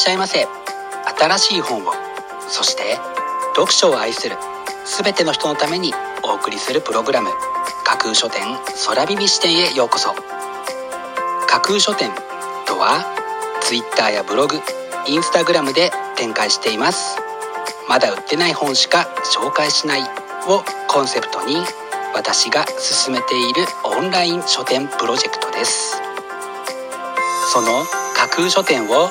しゃいませ。新しい本をそして読書を愛する全ての人のためにお送りするプログラム架空書店空耳視点へようこそ。架空書店とは Twitter やブログインスタグラムで展開しています。まだ売ってない本しか紹介しないをコンセプトに私が進めているオンライン書店プロジェクトです。その架空書店を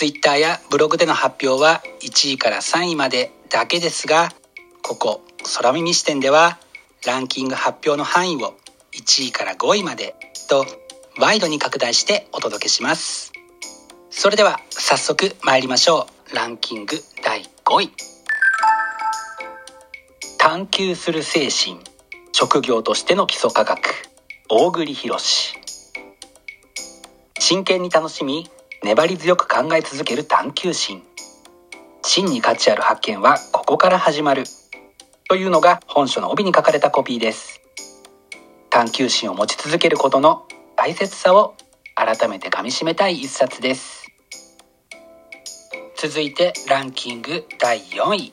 Twitter やブログでの発表は1位から3位までだけですがここ空耳視点ではランキング発表の範囲を1位から5位までとワイドに拡大してお届けします。それでは早速参りましょう。ランキング第5位。探求する精神。職業としての基礎科学。大栗博真剣に楽しみ粘り強く考え続ける探求心。真に価値ある発見はここから始まる。というのが本書の帯に書かれたコピーです。探求心を持ち続けることの大切さを改めてかみしめたい一冊です。続いてランキング第4位。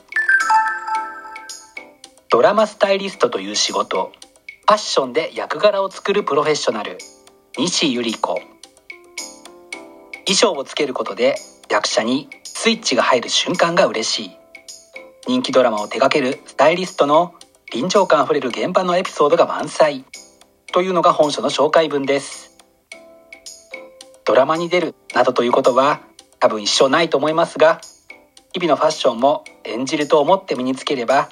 ドラマスタイリストという仕事。ファッションで役柄を作るプロフェッショナル。西ゆり子。衣装をつけることで役者にスイッチが入る瞬間が嬉しい。人気ドラマを手掛けるスタイリストの臨場感あふれる現場のエピソードが満載。というのが本書の紹介文です。ドラマに出るなどということは多分一生ないと思いますが日々のファッションも演じると思って身につければ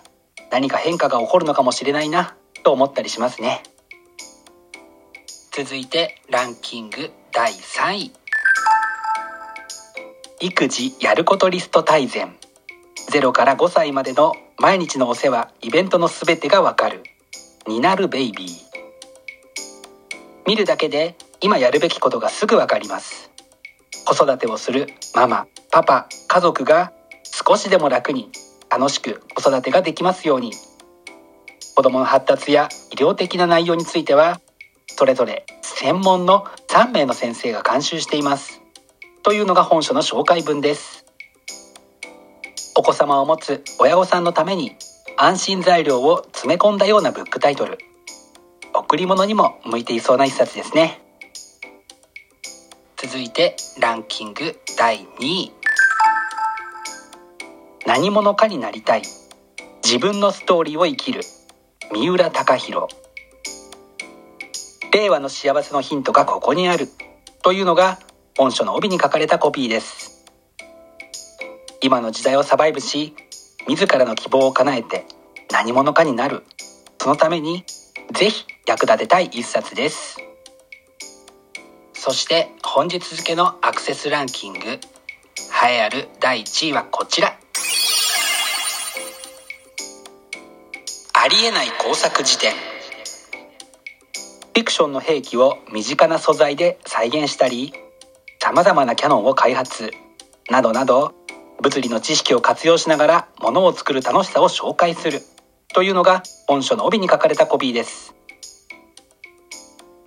何か変化が起こるのかもしれないなと思ったりしますね。続いてランキング第3位。育児やることリスト大全。0から5歳までの毎日のお世話イベントのすべてがわかる。になるベイビー。見るだけで今やるべきことがすぐわかります。子育てをするママパパ家族が少しでも楽に楽しく子育てができますように。子どもの発達や医療的な内容についてはそれぞれ専門の3名の先生が監修しています。というのが本書の紹介文です。お子様を持つ親御さんのために安心材料を詰め込んだようなブックタイトル。贈り物にも向いていそうな一冊ですね。続いてランキング第2位。何者かになりたい。自分のストーリーを生きる。三浦貴大令和の幸せのヒントがここにある。というのが本書の帯に書かれたコピーです。今の時代をサバイブし自らの希望を叶えて何者かになる。そのためにぜひ役立てたい一冊です。そして本日付のアクセスランキング。栄えある第1位はこちら。ありえない工作辞典。フィクションの兵器を身近な素材で再現したり様々なキャノンを開発などなど物理の知識を活用しながら物を作る楽しさを紹介する。というのが本書の帯に書かれたコピーです。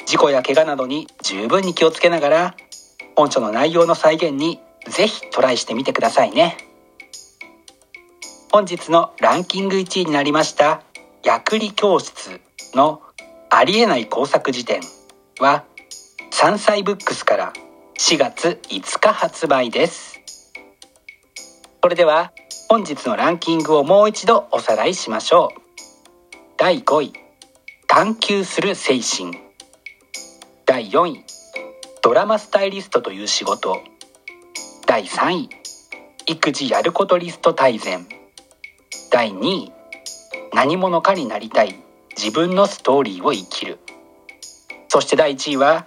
事故や怪我などに十分に気をつけながら本書の内容の再現にぜひトライしてみてくださいね。本日のランキング1位になりました薬理教室のありえない工作辞典は山菜ブックスから4月5日発売です。それでは本日のランキングをもう一度おさらいしましょう。第5位探求する精神。第4位ドラマスタイリストという仕事。第3位育児やることリスト大全。第2位何者かになりたい自分のストーリーを生きる。そして第1位は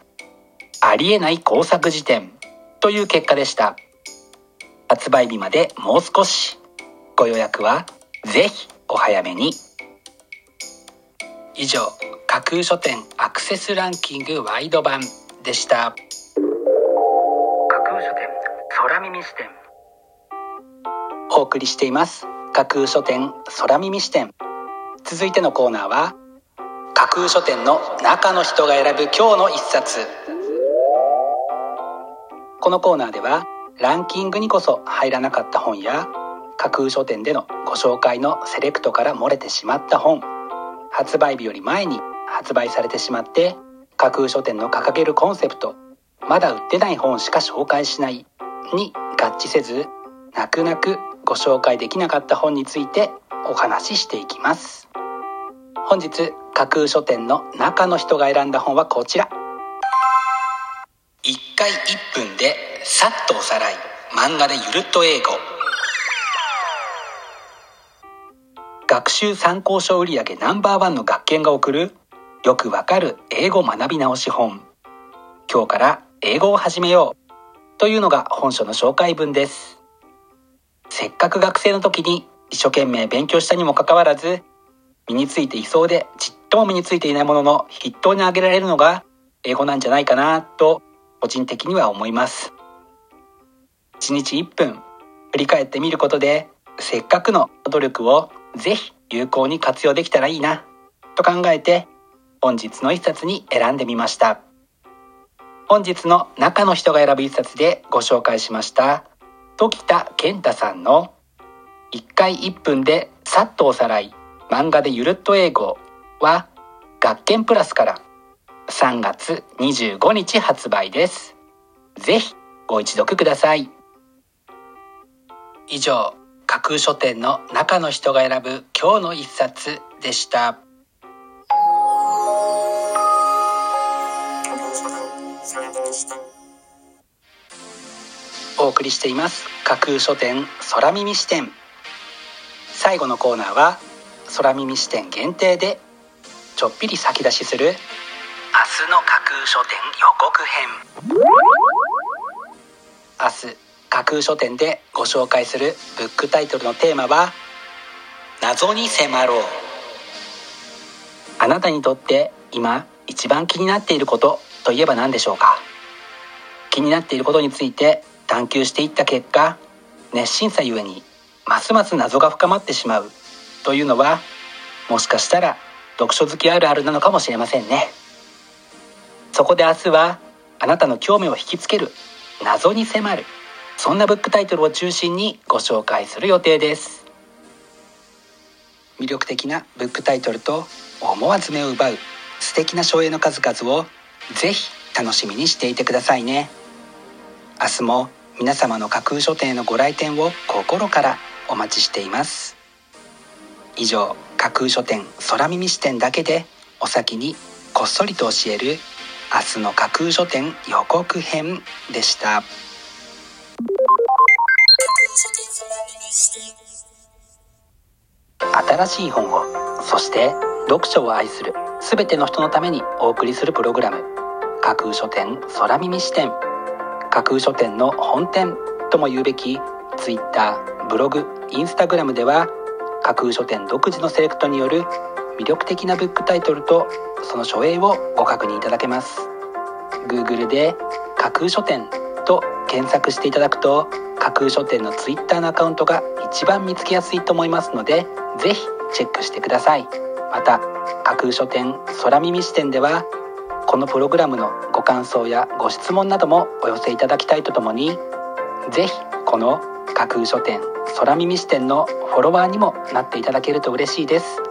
ありえない工作辞典。という結果でした。発売日までもう少し。ご予約はぜひお早めに。以上架空書店アクセスランキングワイド版でした。架空書店空耳視点。お送りしています。架空書店空耳視点。続いてのコーナーは架空書店の中の人が選ぶ今日の一冊このコーナーではランキングにこそ入らなかった本や架空書店でのご紹介のセレクトから漏れてしまった本発売日より前に発売されてしまって架空書店の掲げるコンセプトまだ売ってない本しか紹介しないに合致せず泣く泣くご紹介できなかった本についてお話ししていきます。本日架空書店の中の人が選んだ本はこちら。1回1分でさっとおさらい。漫画でゆるっと英語。学習参考書売上ナンバーワンの学研が送る。よくわかる英語学び直し本。今日から英語を始めよう。というのが本書の紹介文です。せっかく学生の時に一生懸命勉強したにもかかわらず身についていそうでちっとも身についていないものの筆頭に挙げられるのが英語なんじゃないかなと個人的には思います。1日1分振り返ってみることでせっかくの努力をぜひ有効に活用できたらいいなと考えて本日の一冊に選んでみました。本日の中の人が選ぶ一冊でご紹介しました時田健太さんの1回1分でさっとおさらい漫画でゆるっと英語は学研プラスから3月25日発売です。ぜひご一読ください。以上架空書店の中の人が選ぶ今日の一冊でした。お送りしています。架空書店空耳視点。最後のコーナーは空耳視点限定でちょっぴり先出しする明日の架空書店予告編。明日架空書店でご紹介するブックタイトルのテーマは謎に迫ろう。あなたにとって今一番気になっていることといえば何でしょうか？気になっていることについて探求していった結果熱心さゆえにますます謎が深まってしまうというのはもしかしたら読書好きあるあるなのかもしれませんね。そこで明日はあなたの興味を引きつける謎に迫るそんなブックタイトルを中心にご紹介する予定です。魅力的なブックタイトルと思わず目を奪う素敵な書影の数々をぜひ楽しみにしていてくださいね。明日も皆様の架空書店へのご来店を心からお待ちしています。以上架空書店空耳視点だけでお先にこっそりと教える明日の架空書店予告編でした。新しい本をそして読書を愛する全ての人のためにお送りするプログラム架空書店空耳視点架空書店の本店とも言うべき Twitter ブログインスタグラムでは架空書店独自のセレクトによる魅力的なブックタイトルとその書影をご確認いただけます。Google で架空書店と検索していただくと架空書店の Twitter のアカウントが一番見つけやすいと思いますのでぜひチェックしてください。また架空書店空耳視点ではこのプログラムのご感想やご質問などもお寄せいただきたいとともにぜひこの架空書店空耳視点のフォロワーにもなっていただけると嬉しいです。